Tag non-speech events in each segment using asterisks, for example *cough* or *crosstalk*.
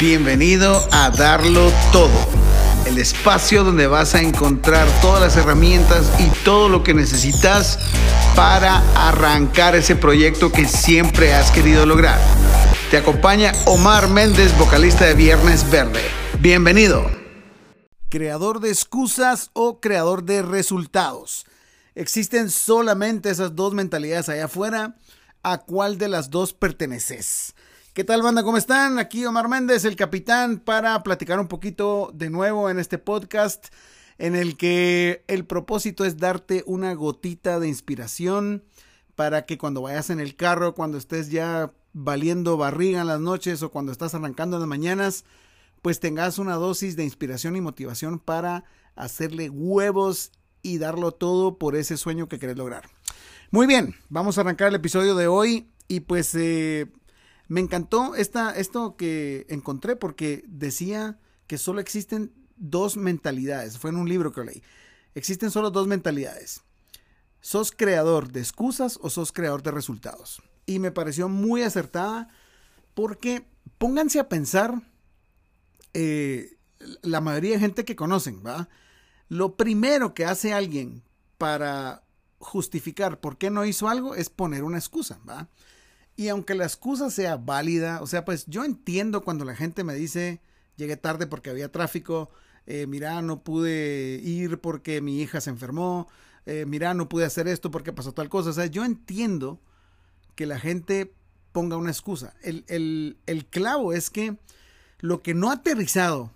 Bienvenido a Darlo Todo, el espacio donde vas a encontrar todas las herramientas y todo lo que necesitas para arrancar ese proyecto que siempre has querido lograr. Te acompaña Omar Méndez, vocalista de Viernes Verde. Bienvenido. Creador de excusas o creador de resultados. Existen solamente esas dos mentalidades allá afuera. ¿A cuál de las dos perteneces? ¿Qué tal banda? ¿Cómo están? Aquí Omar Méndez, el capitán, para platicar un poquito de nuevo en este podcast en el que el propósito es darte una gotita de inspiración para que cuando vayas en el carro, cuando estés ya valiendo barriga en las noches o cuando estás arrancando en las mañanas, pues tengas una dosis de inspiración y motivación para hacerle huevos y darlo todo por ese sueño que querés lograr. Muy bien, vamos a arrancar el episodio de hoy y pues eh, me encantó esta, esto que encontré porque decía que solo existen dos mentalidades. Fue en un libro que leí. Existen solo dos mentalidades. ¿Sos creador de excusas o sos creador de resultados? Y me pareció muy acertada porque pónganse a pensar eh, la mayoría de gente que conocen, ¿va? Lo primero que hace alguien para justificar por qué no hizo algo es poner una excusa, ¿va? Y aunque la excusa sea válida, o sea, pues yo entiendo cuando la gente me dice, llegué tarde porque había tráfico, eh, mira, no pude ir porque mi hija se enfermó, eh, mira, no pude hacer esto porque pasó tal cosa. O sea, yo entiendo que la gente ponga una excusa. El, el clavo es que lo que no ha aterrizado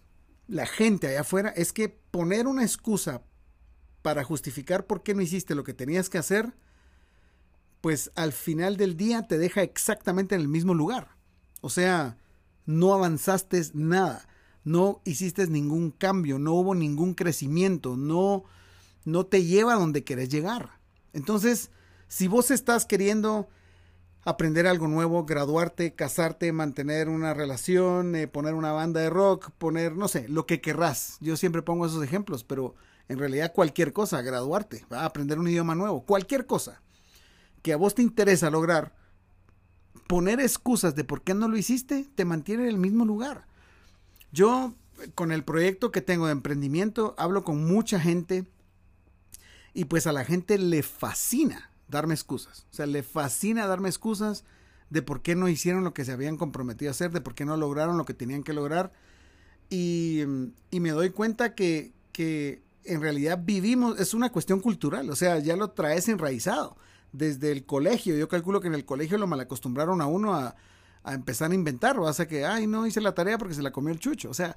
la gente allá afuera es que poner una excusa para justificar por qué no hiciste lo que tenías que hacer, pues al final del día te deja exactamente en el mismo lugar. O sea, no avanzaste nada, no hiciste ningún cambio, no hubo ningún crecimiento, no, no te lleva a donde querés llegar. Entonces, si vos estás queriendo aprender algo nuevo, graduarte, casarte, mantener una relación, eh, poner una banda de rock, poner, no sé, lo que querrás. Yo siempre pongo esos ejemplos, pero en realidad cualquier cosa, graduarte, a aprender un idioma nuevo, cualquier cosa que a vos te interesa lograr, poner excusas de por qué no lo hiciste, te mantiene en el mismo lugar. Yo, con el proyecto que tengo de emprendimiento, hablo con mucha gente y pues a la gente le fascina darme excusas. O sea, le fascina darme excusas de por qué no hicieron lo que se habían comprometido a hacer, de por qué no lograron lo que tenían que lograr. Y, y me doy cuenta que, que en realidad vivimos, es una cuestión cultural, o sea, ya lo traes enraizado desde el colegio. Yo calculo que en el colegio lo malacostumbraron a uno a, a empezar a inventar, o hace que, ay, no hice la tarea porque se la comió el chucho. O sea,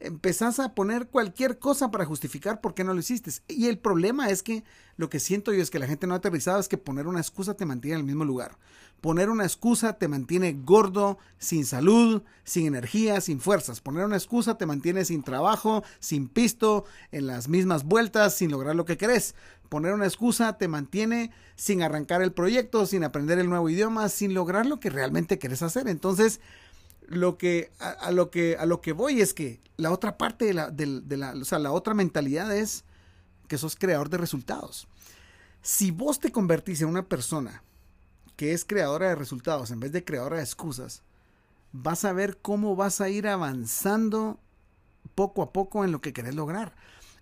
empezás a poner cualquier cosa para justificar por qué no lo hiciste. Y el problema es que lo que siento yo es que la gente no ha aterrizado es que poner una excusa te mantiene en el mismo lugar. Poner una excusa te mantiene gordo, sin salud, sin energía, sin fuerzas. Poner una excusa te mantiene sin trabajo, sin pisto, en las mismas vueltas, sin lograr lo que querés. Poner una excusa te mantiene sin arrancar el proyecto, sin aprender el nuevo idioma, sin lograr lo que realmente querés hacer. Entonces, lo que a, lo que a lo que voy es que la otra parte de la, de la, o sea, la otra mentalidad es que sos creador de resultados. Si vos te convertís en una persona que es creadora de resultados en vez de creadora de excusas, vas a ver cómo vas a ir avanzando poco a poco en lo que querés lograr.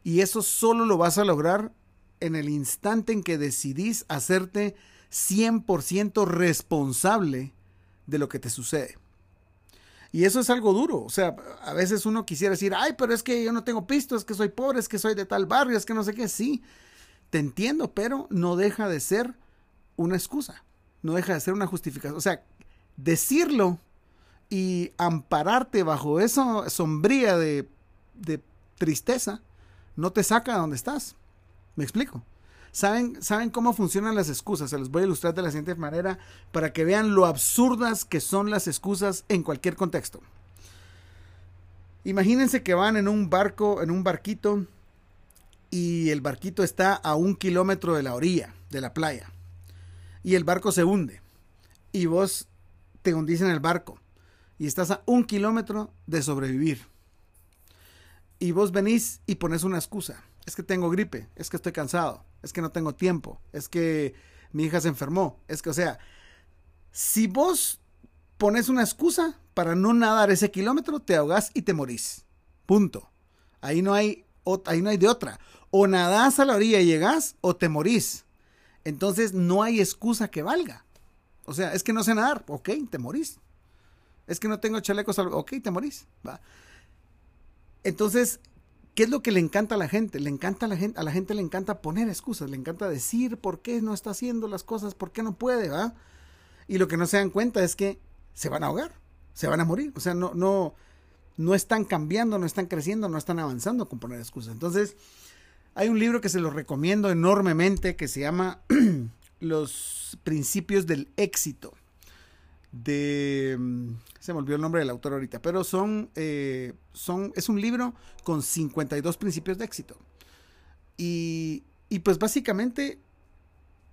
Y eso solo lo vas a lograr en el instante en que decidís hacerte 100% responsable de lo que te sucede. Y eso es algo duro. O sea, a veces uno quisiera decir, ay, pero es que yo no tengo pisto, es que soy pobre, es que soy de tal barrio, es que no sé qué. Sí, te entiendo, pero no deja de ser una excusa no deja de ser una justificación. O sea, decirlo y ampararte bajo esa sombría de, de tristeza no te saca de donde estás. ¿Me explico? ¿Saben, ¿Saben cómo funcionan las excusas? Se los voy a ilustrar de la siguiente manera para que vean lo absurdas que son las excusas en cualquier contexto. Imagínense que van en un barco, en un barquito, y el barquito está a un kilómetro de la orilla, de la playa y el barco se hunde y vos te hundís en el barco y estás a un kilómetro de sobrevivir. Y vos venís y pones una excusa. Es que tengo gripe, es que estoy cansado, es que no tengo tiempo, es que mi hija se enfermó, es que, o sea, si vos pones una excusa para no nadar ese kilómetro, te ahogas y te morís. Punto. Ahí no hay, ahí no hay de otra. O nadás a la orilla y llegas o te morís. Entonces no hay excusa que valga. O sea, es que no sé nadar. Ok, te morís. Es que no tengo chalecos. Ok, te morís. ¿va? Entonces, ¿qué es lo que le encanta a la gente? Le encanta a la gente, a la gente le encanta poner excusas, le encanta decir por qué no está haciendo las cosas, por qué no puede, ¿va? Y lo que no se dan cuenta es que se van a ahogar, se van a morir. O sea, no, no, no están cambiando, no están creciendo, no están avanzando con poner excusas. Entonces, hay un libro que se lo recomiendo enormemente que se llama *clears throat* Los principios del éxito. De. Mm, se me olvidó el nombre del autor ahorita, pero son. Eh, son es un libro con 52 principios de éxito. Y, y pues básicamente,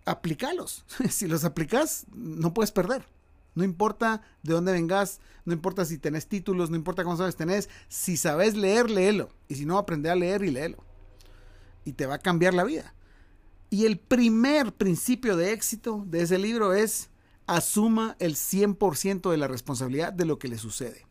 aplicalos. *laughs* si los aplicas, no puedes perder. No importa de dónde vengas, no importa si tenés títulos, no importa cómo sabes tenés. Si sabes leer, léelo. Y si no, aprende a leer y léelo. Y te va a cambiar la vida. Y el primer principio de éxito de ese libro es asuma el 100% de la responsabilidad de lo que le sucede.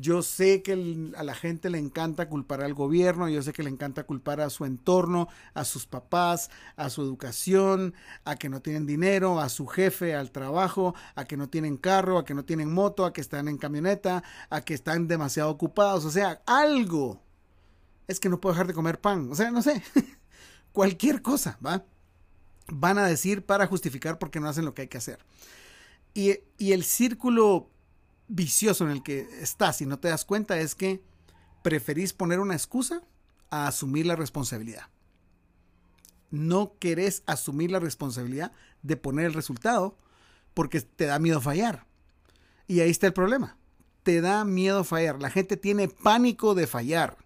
Yo sé que a la gente le encanta culpar al gobierno, yo sé que le encanta culpar a su entorno, a sus papás, a su educación, a que no tienen dinero, a su jefe, al trabajo, a que no tienen carro, a que no tienen moto, a que están en camioneta, a que están demasiado ocupados, o sea, algo. Es que no puedo dejar de comer pan, o sea, no sé, *laughs* cualquier cosa, ¿va? Van a decir para justificar por qué no hacen lo que hay que hacer. Y, y el círculo vicioso en el que estás y no te das cuenta es que preferís poner una excusa a asumir la responsabilidad. No querés asumir la responsabilidad de poner el resultado porque te da miedo fallar. Y ahí está el problema. Te da miedo fallar. La gente tiene pánico de fallar.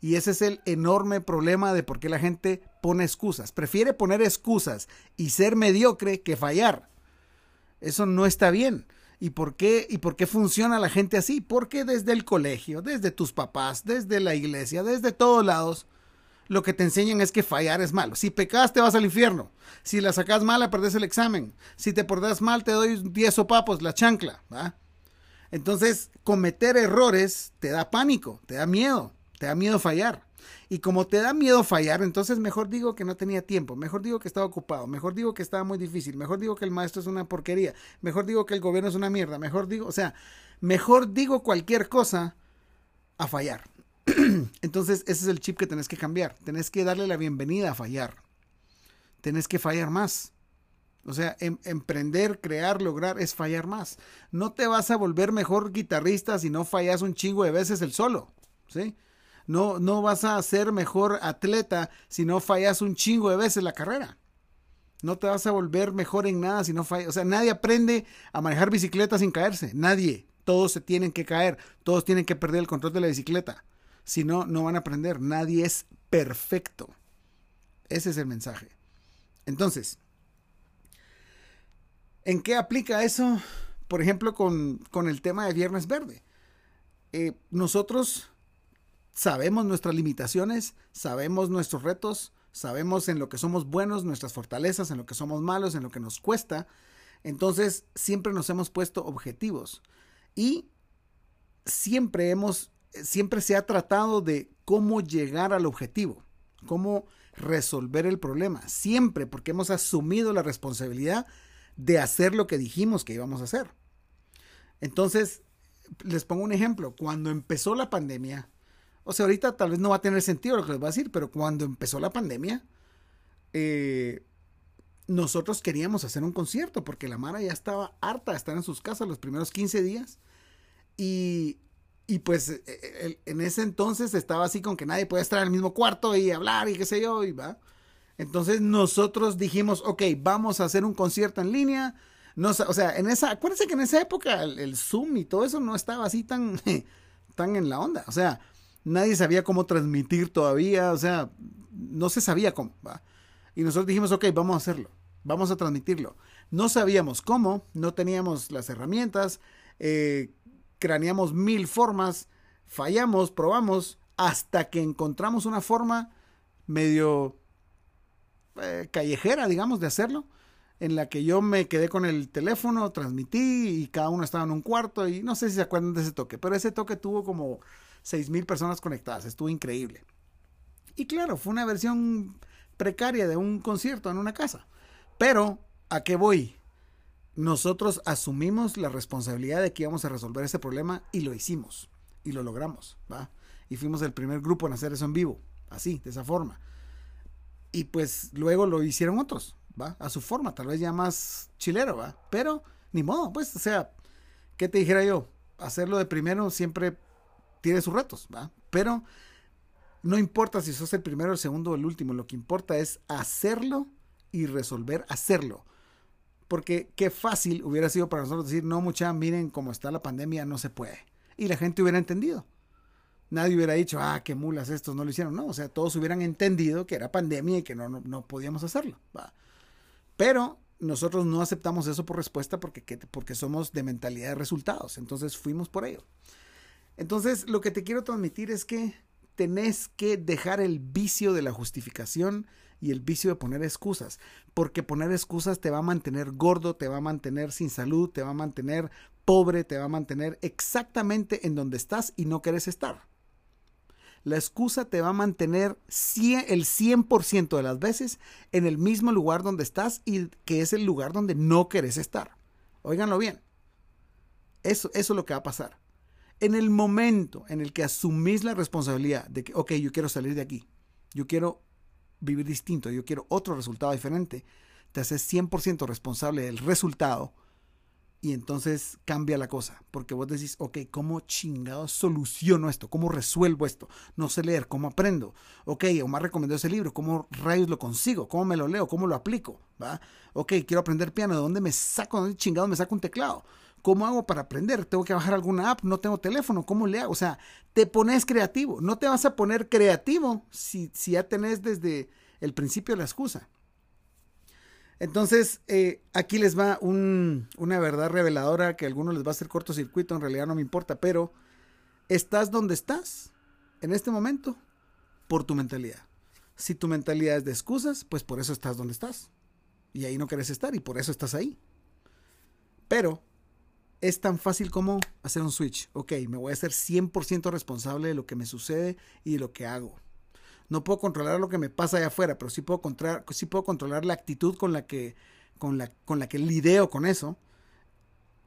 Y ese es el enorme problema de por qué la gente pone excusas. Prefiere poner excusas y ser mediocre que fallar. Eso no está bien. ¿Y por qué y por qué funciona la gente así? Porque desde el colegio, desde tus papás, desde la iglesia, desde todos lados, lo que te enseñan es que fallar es malo. Si pecas te vas al infierno. Si la sacas mal, perdes el examen. Si te portas mal, te doy 10 sopapos, la chancla. Entonces, cometer errores te da pánico, te da miedo, te da miedo fallar. Y como te da miedo fallar, entonces mejor digo que no tenía tiempo, mejor digo que estaba ocupado, mejor digo que estaba muy difícil, mejor digo que el maestro es una porquería, mejor digo que el gobierno es una mierda, mejor digo, o sea, mejor digo cualquier cosa a fallar. *clears throat* entonces ese es el chip que tenés que cambiar, tenés que darle la bienvenida a fallar, tenés que fallar más. O sea, em, emprender, crear, lograr es fallar más. No te vas a volver mejor guitarrista si no fallas un chingo de veces el solo. ¿Sí? No, no vas a ser mejor atleta si no fallas un chingo de veces la carrera. No te vas a volver mejor en nada si no fallas. O sea, nadie aprende a manejar bicicleta sin caerse. Nadie. Todos se tienen que caer. Todos tienen que perder el control de la bicicleta. Si no, no van a aprender. Nadie es perfecto. Ese es el mensaje. Entonces, ¿en qué aplica eso? Por ejemplo, con, el tema de Viernes Verde. Eh, nosotros sabemos nuestras limitaciones, sabemos nuestros retos, sabemos en lo que somos buenos, nuestras fortalezas, en lo que somos malos, en lo que nos cuesta. Entonces, siempre nos hemos puesto objetivos y siempre hemos siempre se ha tratado de cómo llegar al objetivo, cómo resolver el problema, siempre porque hemos asumido la responsabilidad de hacer lo que dijimos que íbamos a hacer. Entonces, les pongo un ejemplo, cuando empezó la pandemia, o sea, ahorita tal vez no va a tener sentido lo que les voy a decir, pero cuando empezó la pandemia, eh, nosotros queríamos hacer un concierto porque la Mara ya estaba harta de estar en sus casas los primeros 15 días. Y, y pues e, e, en ese entonces estaba así con que nadie podía estar en el mismo cuarto y hablar y qué sé yo, y va. Entonces nosotros dijimos, ok, vamos a hacer un concierto en línea. No, o sea, en esa, acuérdense que en esa época el, el Zoom y todo eso no estaba así tan, *laughs* tan en la onda. O sea, nadie sabía cómo transmitir todavía, o sea, no se sabía cómo. Y nosotros dijimos, ok, vamos a hacerlo, vamos a transmitirlo. No sabíamos cómo, no teníamos las herramientas, eh, craneamos mil formas, fallamos, probamos, hasta que encontramos una forma medio eh, callejera, digamos, de hacerlo. en la que yo me quedé con el teléfono, transmití y cada uno estaba en un cuarto y no sé si se acuerdan de ese toque, pero ese toque tuvo como 6 mil personas conectadas, estuvo increíble. Y claro, fue una versión precaria de un concierto en una casa. Pero, ¿a qué voy? Nosotros asumimos la responsabilidad de que íbamos a resolver ese problema y lo hicimos y lo logramos, ¿va? Y fuimos el primer grupo en hacer eso en vivo, así, de esa forma. Y pues luego lo hicieron otros, ¿va? A su forma, tal vez ya más chilero, ¿va? Pero ni modo, pues, o sea, ¿qué te dijera yo? Hacerlo de primero siempre tiene sus retos, ¿va? Pero no importa si sos el primero, el segundo o el último, lo que importa es hacerlo y resolver hacerlo. Porque qué fácil hubiera sido para nosotros decir, no, mucha, miren cómo está la pandemia, no se puede. Y la gente hubiera entendido. Nadie hubiera dicho, ah, qué mulas estos no lo hicieron. No, o sea, todos hubieran entendido que era pandemia y que no, no, podíamos hacerlo. Pero nosotros no aceptamos eso por respuesta porque, porque somos de mentalidad de resultados. Entonces fuimos por ello. Entonces, lo que te quiero transmitir es que tenés que dejar el vicio de la justificación y el vicio de poner excusas, porque poner excusas te va a mantener gordo, te va a mantener sin salud, te va a mantener pobre, te va a mantener exactamente en donde estás y no querés estar. La excusa te va a mantener el 100% de las veces en el mismo lugar donde estás y que es el lugar donde no querés estar. Óiganlo bien. Eso es lo que va a pasar. En el momento en el que asumís la responsabilidad de que, ok, yo quiero salir de aquí, yo quiero vivir distinto, yo quiero otro resultado diferente, te haces 100% responsable del resultado y entonces cambia la cosa, porque vos decís, ok, ¿cómo chingado soluciono esto? ¿Cómo resuelvo esto? No sé leer, ¿cómo aprendo? Ok, Omar recomendó ese libro, ¿cómo rayos lo consigo? ¿Cómo me lo leo? ¿Cómo lo aplico? ¿Va? Ok, quiero aprender piano, ¿de dónde me saco? ¿De dónde chingado me saco un teclado? ¿Cómo hago para aprender? ¿Tengo que bajar alguna app? ¿No tengo teléfono? ¿Cómo le hago? O sea, te pones creativo. No te vas a poner creativo si, si ya tenés desde el principio la excusa. Entonces, eh, aquí les va una verdad reveladora que a algunos les va a hacer cortocircuito, en realidad no me importa, pero estás donde estás en este momento por tu mentalidad. Si tu mentalidad es de excusas, pues por eso estás donde estás. Y ahí no querés estar y por eso estás ahí. Pero es tan fácil como hacer un switch. Ok, me voy a ser 100% responsable de lo que me sucede y de lo que hago. No puedo controlar lo que me pasa allá afuera, pero sí puedo controlar, sí puedo controlar la actitud con la, que, con, la, con la que lidio con eso.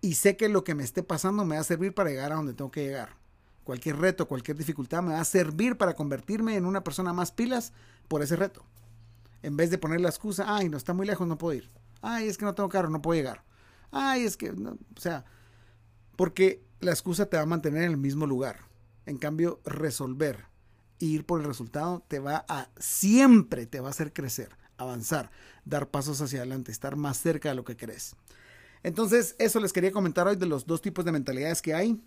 Y sé que lo que me esté pasando me va a servir para llegar a donde tengo que llegar. Cualquier reto, cualquier dificultad me va a servir para convertirme en una persona más pilas por ese reto. En vez de poner la excusa, ay, no está muy lejos, no puedo ir. Ay, es que no tengo carro, no puedo llegar. Ay, es que, o sea, porque la excusa te va a mantener en el mismo lugar. En cambio, resolver e ir por el resultado te va a siempre te va a hacer crecer, avanzar, dar pasos hacia adelante, estar más cerca de lo que crees. Entonces, eso les quería comentar hoy de los dos tipos de mentalidades que hay.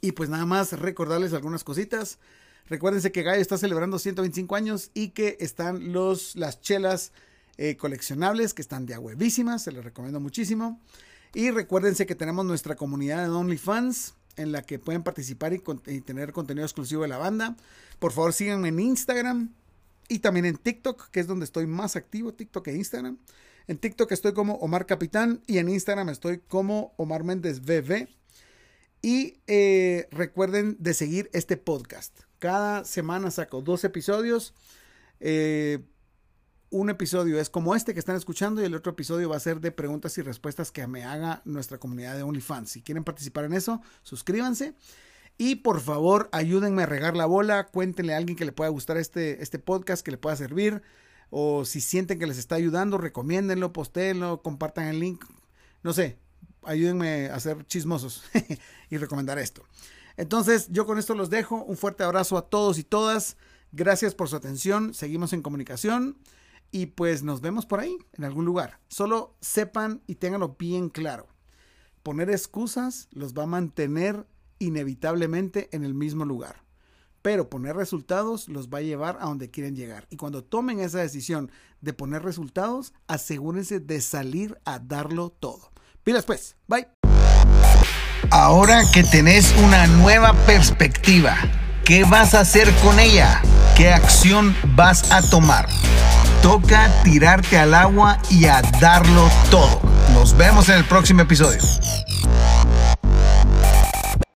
Y pues nada más recordarles algunas cositas. Recuérdense que Gallo está celebrando 125 años y que están los, las chelas eh, coleccionables que están de huevísimas. Se les recomiendo muchísimo. Y recuérdense que tenemos nuestra comunidad de OnlyFans en la que pueden participar y, tener contenido exclusivo de la banda. Por favor, síganme en Instagram y también en TikTok, que es donde estoy más activo, TikTok e Instagram. En TikTok estoy como Omar Capitán y en Instagram estoy como Omar Méndez BB. Y eh, recuerden de seguir este podcast. Cada semana saco dos episodios. Eh, un episodio es como este que están escuchando y el otro episodio va a ser de preguntas y respuestas que me haga nuestra comunidad de OnlyFans. Si quieren participar en eso, suscríbanse. Y por favor, ayúdenme a regar la bola. Cuéntenle a alguien que le pueda gustar este, este podcast, que le pueda servir. O si sienten que les está ayudando, recomiéndenlo, postéenlo, compartan el link. No sé, ayúdenme a ser chismosos *laughs* y recomendar esto. Entonces, yo con esto los dejo. Un fuerte abrazo a todos y todas. Gracias por su atención. Seguimos en comunicación. Y pues nos vemos por ahí, en algún lugar. Solo sepan y ténganlo bien claro. Poner excusas los va a mantener inevitablemente en el mismo lugar. Pero poner resultados los va a llevar a donde quieren llegar. Y cuando tomen esa decisión de poner resultados, asegúrense de salir a darlo todo. Pilas pues, bye. Ahora que tenés una nueva perspectiva, ¿qué vas a hacer con ella? ¿Qué acción vas a tomar? toca tirarte al agua y a darlo todo. Nos vemos en el próximo episodio.